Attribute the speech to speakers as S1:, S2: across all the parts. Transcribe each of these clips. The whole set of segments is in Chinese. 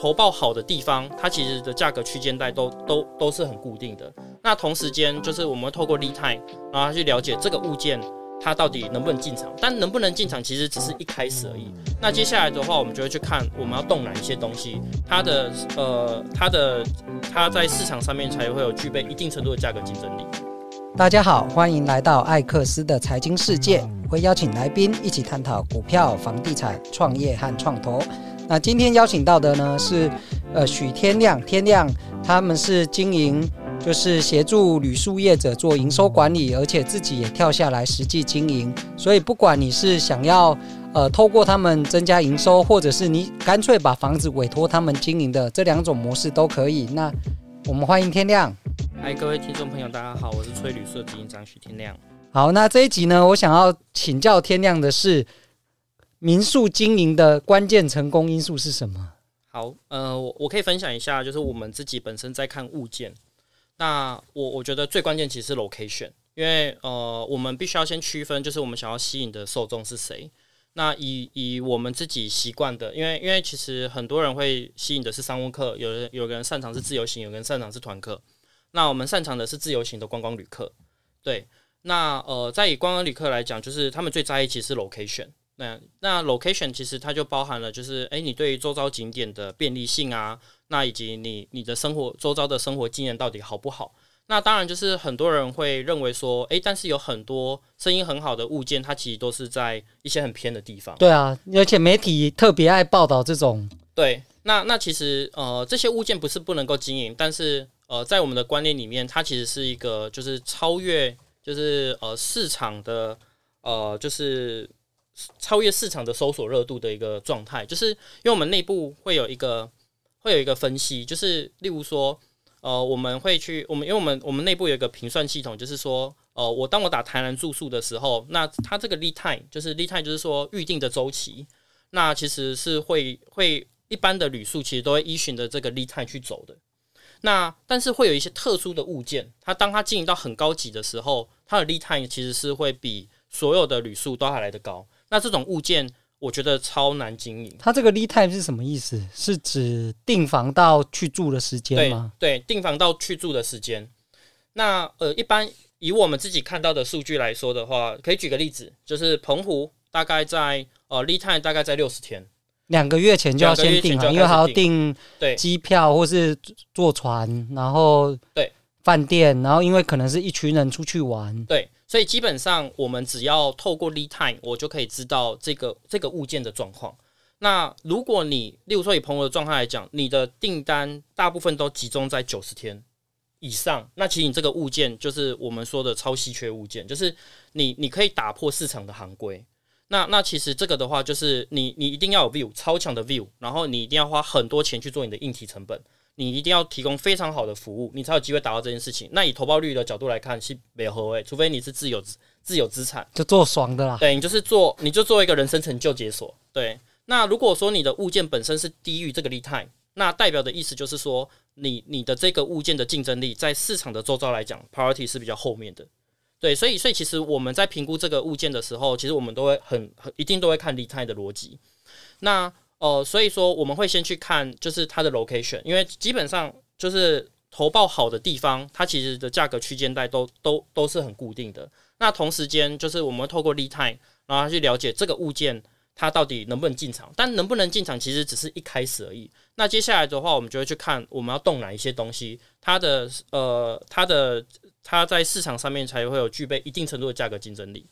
S1: 投报好的地方，它其实的价格区间带都都都是很固定的。那同时间就是我们透过利泰然后去了解这个物件它到底能不能进场。但能不能进场其实只是一开始而已。那接下来的话，我们就会去看我们要动哪一些东西，它的呃它的它在市场上面才会有具备一定程度的价格竞争力。
S2: 大家好，欢迎来到艾克斯的财经世界，会邀请来宾一起探讨股票、房地产、创业和创投。那今天邀请到的呢是，呃，许天亮，天亮他们是经营，就是协助旅宿业者做营收管理，而且自己也跳下来实际经营。所以不管你是想要，呃，透过他们增加营收，或者是你干脆把房子委托他们经营的这两种模式都可以。那我们欢迎天亮。
S1: 嗨，各位听众朋友，大家好，我是崔旅社执行长许天亮。
S2: 好，那这一集呢，我想要请教天亮的是。民宿经营的关键成功因素是什么？
S1: 好，呃，我我可以分享一下，就是我们自己本身在看物件。那我我觉得最关键其实是 location，因为呃，我们必须要先区分，就是我们想要吸引的受众是谁。那以以我们自己习惯的，因为因为其实很多人会吸引的是商务客，有人有个人擅长是自由行，有个人擅长是团客。那我们擅长的是自由行的观光旅客。对，那呃，在以观光旅客来讲，就是他们最在意其实是 location。那那 location 其实它就包含了，就是诶，你对于周遭景点的便利性啊，那以及你你的生活周遭的生活经验到底好不好？那当然就是很多人会认为说，诶，但是有很多声音很好的物件，它其实都是在一些很偏的地方。
S2: 对啊，而且媒体特别爱报道这种。
S1: 对，那那其实呃，这些物件不是不能够经营，但是呃，在我们的观念里面，它其实是一个就是超越就是呃市场的呃就是。超越市场的搜索热度的一个状态，就是因为我们内部会有一个会有一个分析，就是例如说，呃，我们会去我们因为我们我们内部有一个评算系统，就是说，呃，我当我打台南住宿的时候，那它这个 lead time 就是 lead time 就是说预定的周期，那其实是会会一般的旅宿其实都会依循着这个 lead time 去走的，那但是会有一些特殊的物件，它当它经营到很高级的时候，它的 lead time 其实是会比所有的旅宿都还来得高。那这种物件，我觉得超难经营。
S2: 它这个 lead time 是什么意思？是指订房到去住的时间吗？
S1: 对，订房到去住的时间。那呃，一般以我们自己看到的数据来说的话，可以举个例子，就是澎湖大概在呃 lead time 大概在六十天，
S2: 两个月前就要先订了，因为还要订对机票或是坐船，然后对饭店，然后因为可能是一群人出去玩，
S1: 对。所以基本上，我们只要透过 lead time，我就可以知道这个这个物件的状况。那如果你，例如说以朋友的状态来讲，你的订单大部分都集中在九十天以上，那其实你这个物件就是我们说的超稀缺物件，就是你你可以打破市场的行规。那那其实这个的话，就是你你一定要有 view 超强的 view，然后你一定要花很多钱去做你的硬体成本。你一定要提供非常好的服务，你才有机会达到这件事情。那以投报率的角度来看，是没有合理，除非你是自有自有资产，
S2: 就做爽的啦。
S1: 对，你就是做，你就做一个人生成就解锁。对，那如果说你的物件本身是低于这个 lead time，那代表的意思就是说，你你的这个物件的竞争力在市场的周遭来讲，priority 是比较后面的。对，所以所以其实我们在评估这个物件的时候，其实我们都会很很一定都会看 lead time 的逻辑。那呃，所以说我们会先去看就是它的 location，因为基本上就是投报好的地方，它其实的价格区间带都都都是很固定的。那同时间就是我们透过 lead time，然后去了解这个物件它到底能不能进场。但能不能进场其实只是一开始而已。那接下来的话，我们就会去看我们要动哪一些东西，它的呃它的它在市场上面才会有具备一定程度的价格竞争力。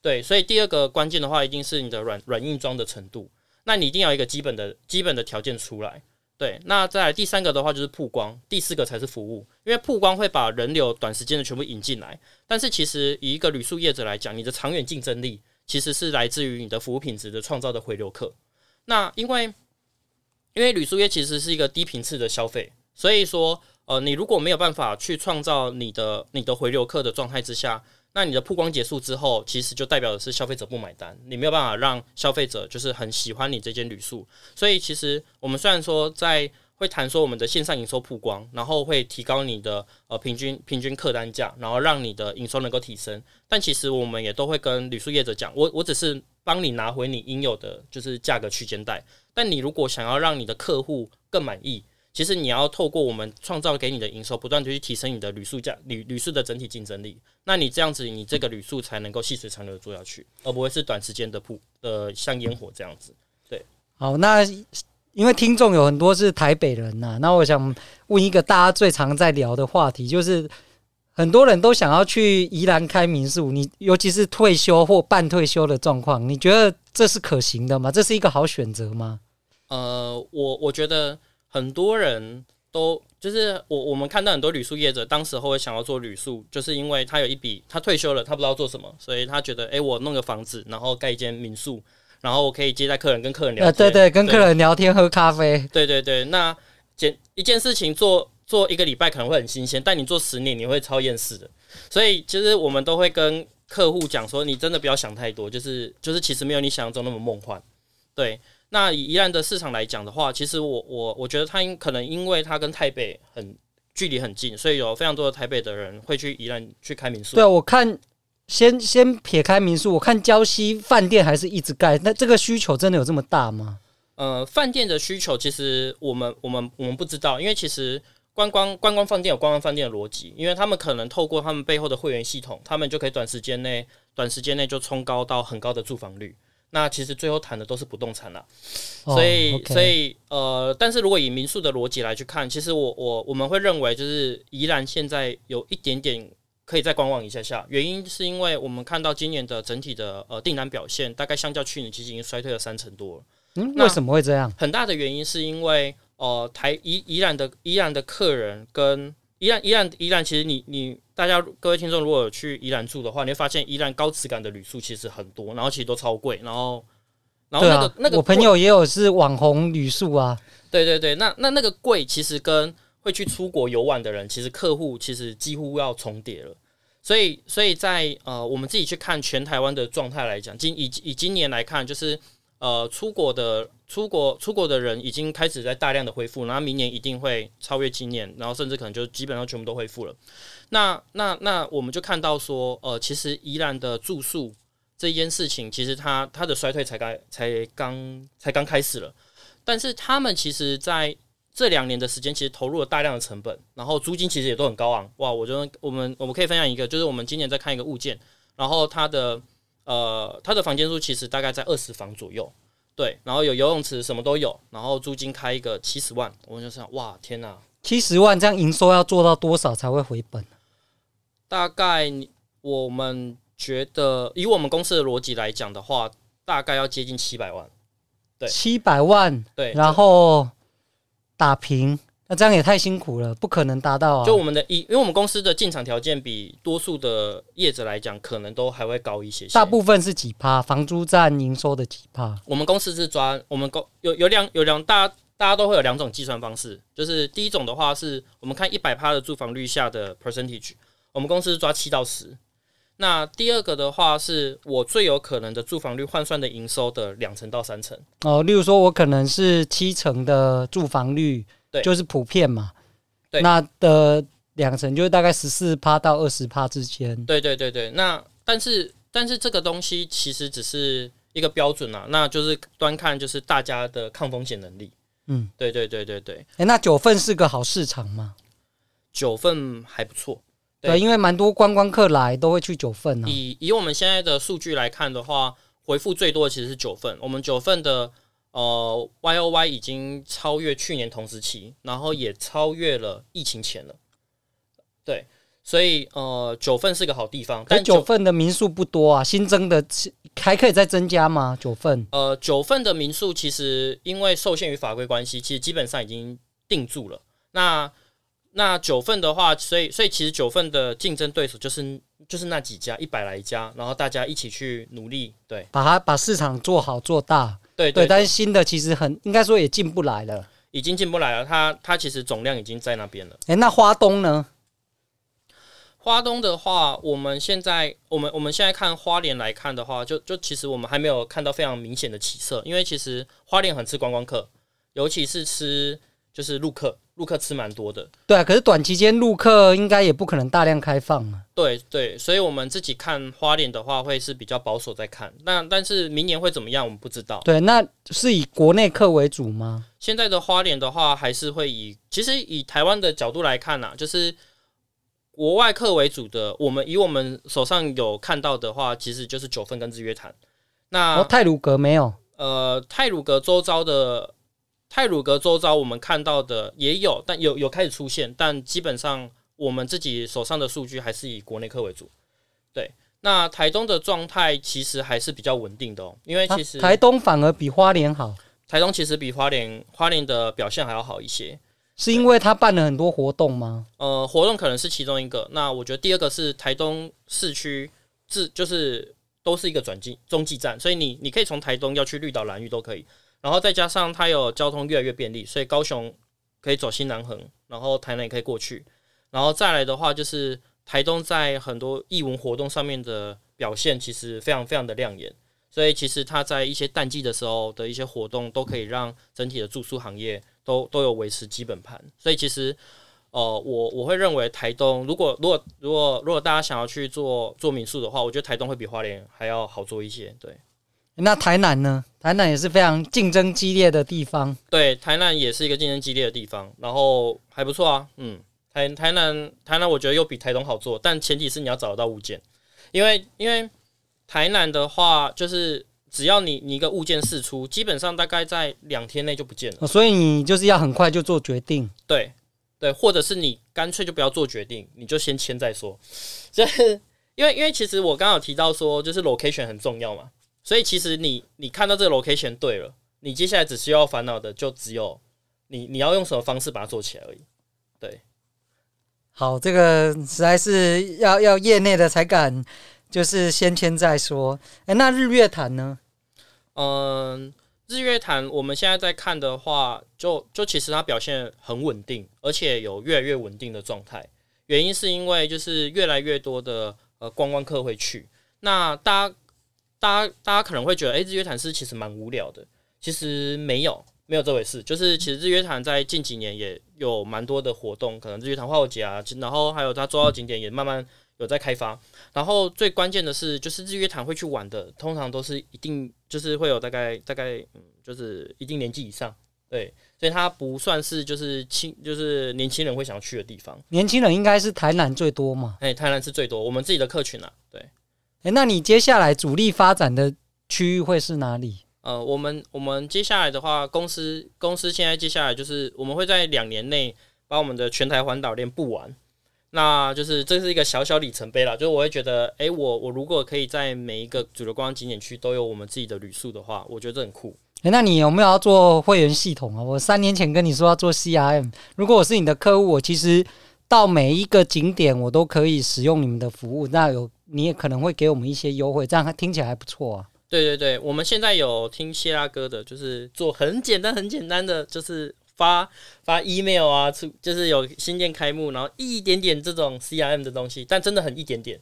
S1: 对，所以第二个关键的话，一定是你的软软硬装的程度。那你一定要一个基本的基本的条件出来，对。那再来第三个的话就是曝光，第四个才是服务，因为曝光会把人流短时间的全部引进来。但是其实以一个旅宿业者来讲，你的长远竞争力其实是来自于你的服务品质的创造的回流客。那因为因为旅宿业其实是一个低频次的消费，所以说呃，你如果没有办法去创造你的你的回流客的状态之下。那你的曝光结束之后，其实就代表的是消费者不买单，你没有办法让消费者就是很喜欢你这间旅宿。所以其实我们虽然说在会谈说我们的线上营收曝光，然后会提高你的呃平均平均客单价，然后让你的营收能够提升，但其实我们也都会跟旅宿业者讲，我我只是帮你拿回你应有的就是价格区间带。但你如果想要让你的客户更满意，其实你要透过我们创造给你的营收，不断的去提升你的旅宿价旅旅宿的整体竞争力。那你这样子，你这个旅宿才能够细水长流的做下去，而不会是短时间的铺呃像烟火这样子。对，
S2: 好，那因为听众有很多是台北人呐、啊，那我想问一个大家最常在聊的话题，就是。很多人都想要去宜兰开民宿，你尤其是退休或半退休的状况，你觉得这是可行的吗？这是一个好选择吗？
S1: 呃，我我觉得很多人都就是我我们看到很多旅宿业者，当时候会想要做旅宿，就是因为他有一笔他退休了，他不知道做什么，所以他觉得，哎、欸，我弄个房子，然后盖一间民宿，然后我可以接待客人，跟客人聊天，呃，
S2: 对对，跟客人聊天喝咖啡，
S1: 对对对，那件一件事情做。做一个礼拜可能会很新鲜，但你做十年你会超厌世的。所以其实我们都会跟客户讲说，你真的不要想太多，就是就是其实没有你想象中那么梦幻。对，那以宜兰的市场来讲的话，其实我我我觉得它可能因为它跟台北很距离很近，所以有非常多的台北的人会去宜兰去开民宿。
S2: 对，我看先先撇开民宿，我看礁溪饭店还是一直盖，那这个需求真的有这么大吗？
S1: 呃，饭店的需求其实我们我们我们不知道，因为其实。观光观光饭店有观光饭店的逻辑，因为他们可能透过他们背后的会员系统，他们就可以短时间内短时间内就冲高到很高的住房率。那其实最后谈的都是不动产啦，所以、oh. 所以呃，但是如果以民宿的逻辑来去看，其实我我我们会认为就是宜兰现在有一点点可以再观望一下下，原因是因为我们看到今年的整体的呃订单表现，大概相较去年其实已经衰退了三成多了。
S2: 嗯，为什么会这样？
S1: 很大的原因是因为。哦、呃，台宜宜兰的宜兰的客人跟宜兰宜兰宜兰，其实你你大家各位听众如果有去宜兰住的话，你会发现宜兰高质感的旅宿其实很多，然后其实都超贵，然后然后那个、啊、那个
S2: 我朋友也有是网红旅宿啊，
S1: 对对对，那那那个贵其实跟会去出国游玩的人，其实客户其实几乎要重叠了，所以所以在呃我们自己去看全台湾的状态来讲，今以以今年来看就是。呃，出国的出国出国的人已经开始在大量的恢复，然后明年一定会超越今年，然后甚至可能就基本上全部都恢复了。那那那我们就看到说，呃，其实宜兰的住宿这件事情，其实它它的衰退才刚才刚才刚开始了，但是他们其实在这两年的时间，其实投入了大量的成本，然后租金其实也都很高昂。哇，我觉得我们我们可以分享一个，就是我们今年在看一个物件，然后它的。呃，他的房间数其实大概在二十房左右，对，然后有游泳池，什么都有，然后租金开一个七十万，我就想，哇，天哪，
S2: 七十万这样营收要做到多少才会回本？
S1: 大概我们觉得，以我们公司的逻辑来讲的话，大概要接近七百万，对，
S2: 七百万，
S1: 对，
S2: 然后打平。那这样也太辛苦了，不可能达到啊！
S1: 就我们的一，因为我们公司的进场条件比多数的业者来讲，可能都还会高一些些。
S2: 大部分是几趴？房租占营收的几趴？
S1: 我们公司是抓我们公有有两有两大大家都会有两种计算方式，就是第一种的话是我们看一百趴的住房率下的 percentage，我们公司是抓七到十。那第二个的话是我最有可能的住房率换算的营收的两成到三成。
S2: 哦，例如说我可能是七成的住房率。
S1: 对，
S2: 就是普遍嘛。
S1: 对，
S2: 那的两成就是大概十四趴到二十趴之间。
S1: 对对对对，那但是但是这个东西其实只是一个标准啊，那就是端看就是大家的抗风险能力。嗯，对对对对对。哎、
S2: 欸，那九份是个好市场吗？
S1: 九份还不错，
S2: 对，对，因为蛮多观光客来都会去九份啊。
S1: 以以我们现在的数据来看的话，回复最多的其实是九份。我们九份的。呃，Y O Y 已经超越去年同时期，然后也超越了疫情前了。对，所以呃，九份是个好地方，但
S2: 九份的民宿不多啊，新增的还可以再增加吗？九份？
S1: 呃，九份的民宿其实因为受限于法规关系，其实基本上已经定住了。那那九份的话，所以所以其实九份的竞争对手就是就是那几家一百来家，然后大家一起去努力，对，
S2: 把它把市场做好做大。
S1: 对对，对，
S2: 但是新的其实很应该说也进不来了，
S1: 已经进不来了。它它其实总量已经在那边了。
S2: 哎，那花东呢？
S1: 花东的话，我们现在我们我们现在看花莲来看的话，就就其实我们还没有看到非常明显的起色，因为其实花莲很吃观光客，尤其是吃就是陆客。陆客吃蛮多的。
S2: 对啊，可是短期间陆客应该也不可能大量开放啊。
S1: 对对，所以我们自己看花莲的话，会是比较保守在看。那但是明年会怎么样，我们不知道。
S2: 对，那是以国内客为主吗？
S1: 现在的花莲的话，还是会以其实以台湾的角度来看啊，就是国外客为主的。我们以我们手上有看到的话，其实就是九份跟日月潭。那、
S2: 哦、太鲁阁没有？
S1: 呃，泰鲁阁周遭的。太鲁阁周遭，我们看到的也有，但有有开始出现，但基本上我们自己手上的数据还是以国内客为主。对，那台东的状态其实还是比较稳定的哦，因为其实
S2: 台东反而比花莲好。
S1: 台东其实比花莲花莲的表现还要好一些，
S2: 是因为他办了很多活动吗？
S1: 呃，活动可能是其中一个。那我觉得第二个是台东市区，自就是都是一个转机中继站，所以你你可以从台东要去绿岛蓝屿都可以。然后再加上它有交通越来越便利，所以高雄可以走新南横，然后台南也可以过去。然后再来的话，就是台东在很多艺文活动上面的表现其实非常非常的亮眼，所以其实它在一些淡季的时候的一些活动都可以让整体的住宿行业都都有维持基本盘。所以其实，呃，我我会认为台东如果如果如果如果大家想要去做做民宿的话，我觉得台东会比花莲还要好做一些。对。
S2: 那台南呢？台南也是非常竞争激烈的地方。
S1: 对，台南也是一个竞争激烈的地方，然后还不错啊。嗯，台台南台南我觉得又比台东好做，但前提是你要找得到物件，因为因为台南的话，就是只要你你一个物件释出，基本上大概在两天内就不见了。
S2: 所以你就是要很快就做决定。
S1: 对对，或者是你干脆就不要做决定，你就先签再说。就是因为因为其实我刚刚有提到说，就是 location 很重要嘛。所以其实你你看到这个 location 对了，你接下来只需要烦恼的就只有你你要用什么方式把它做起来而已。对，
S2: 好，这个实在是要要业内的才敢，就是先签再说。哎，那日月潭呢？
S1: 嗯，日月潭我们现在在看的话，就就其实它表现很稳定，而且有越来越稳定的状态。原因是因为就是越来越多的呃观光客会去，那大家。大家大家可能会觉得，诶、欸，日月潭是其实蛮无聊的。其实没有，没有这回事。就是其实日月潭在近几年也有蛮多的活动，可能日月潭花火节啊，然后还有它周遭景点也慢慢有在开发。然后最关键的是，就是日月潭会去玩的，通常都是一定就是会有大概大概嗯，就是一定年纪以上，对，所以它不算是就是轻就是年轻人会想要去的地方。
S2: 年轻人应该是台南最多嘛？
S1: 诶、欸，台南是最多，我们自己的客群啊，对。
S2: 诶，那你接下来主力发展的区域会是哪里？
S1: 呃，我们我们接下来的话，公司公司现在接下来就是我们会在两年内把我们的全台环岛链布完，那就是这是一个小小里程碑啦。就是我会觉得，诶，我我如果可以在每一个主流观光景点区都有我们自己的旅宿的话，我觉得这很酷。
S2: 诶，那你有没有要做会员系统啊？我三年前跟你说要做 CRM，如果我是你的客户，我其实到每一个景点我都可以使用你们的服务，那有。你也可能会给我们一些优惠，这样听起来还不错啊。
S1: 对对对，我们现在有听谢拉哥的，就是做很简单、很简单的，就是发发 email 啊，出就是有新店开幕，然后一点点这种 CRM 的东西，但真的很一点点。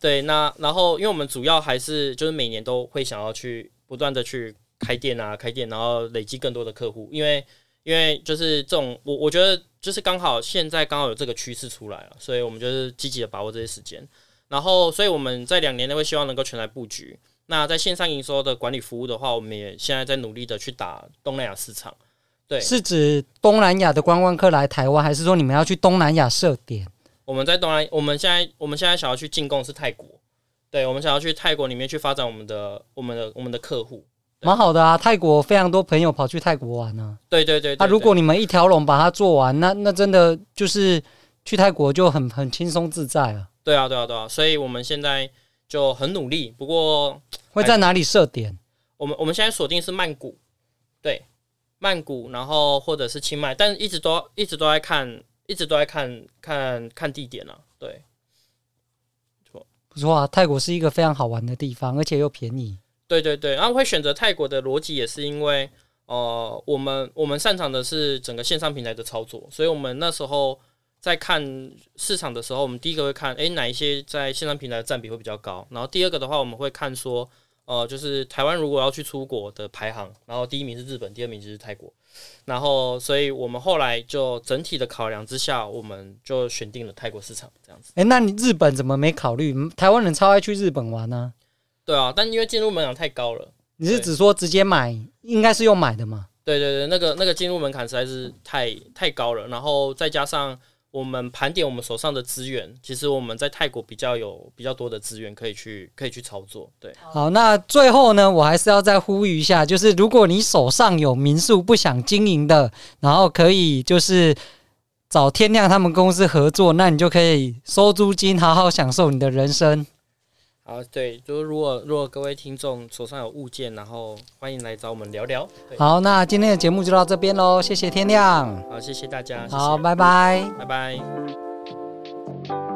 S1: 对，那然后因为我们主要还是就是每年都会想要去不断的去开店啊，开店，然后累积更多的客户，因为因为就是这种我我觉得就是刚好现在刚好有这个趋势出来了，所以我们就是积极的把握这些时间。然后，所以我们在两年内会希望能够全台布局。那在线上营收的管理服务的话，我们也现在在努力的去打东南亚市场。对，
S2: 是指东南亚的观光客来台湾，还是说你们要去东南亚设点？
S1: 我们在东南，我们现在我们现在想要去进贡是泰国。对，我们想要去泰国里面去发展我们的我们的我们的客户，
S2: 蛮好的啊。泰国非常多朋友跑去泰国玩呢、啊。
S1: 对对对。
S2: 那如果你们一条龙把它做完，那那真的就是去泰国就很很轻松自在了。
S1: 对啊，对啊，对啊，所以我们现在就很努力。不过
S2: 会在哪里设点？
S1: 我们我们现在锁定是曼谷，对，曼谷，然后或者是清迈，但是一直都一直都在看，一直都在看看看地点啊。对，
S2: 不错，不错啊，泰国是一个非常好玩的地方，而且又便宜。
S1: 对对对，然后会选择泰国的逻辑也是因为，呃，我们我们擅长的是整个线上平台的操作，所以我们那时候。在看市场的时候，我们第一个会看，诶，哪一些在线上平台的占比会比较高？然后第二个的话，我们会看说，呃，就是台湾如果要去出国的排行，然后第一名是日本，第二名就是泰国，然后所以我们后来就整体的考量之下，我们就选定了泰国市场这样子。
S2: 哎、欸，那你日本怎么没考虑？台湾人超爱去日本玩呢、啊。
S1: 对啊，但因为进入门槛太高了。
S2: 你是只说直接买，应该是用买的吗？
S1: 对对对，那个那个进入门槛实在是太太高了，然后再加上。我们盘点我们手上的资源，其实我们在泰国比较有比较多的资源可以去可以去操作。对，
S2: 好，那最后呢，我还是要再呼吁一下，就是如果你手上有民宿不想经营的，然后可以就是找天亮他们公司合作，那你就可以收租金，好好享受你的人生。
S1: 啊，对，就是如果如果各位听众手上有物件，然后欢迎来找我们聊聊。
S2: 好，那今天的节目就到这边喽，谢谢。天亮，
S1: 好，谢谢大家。
S2: 好，拜拜，
S1: 拜拜。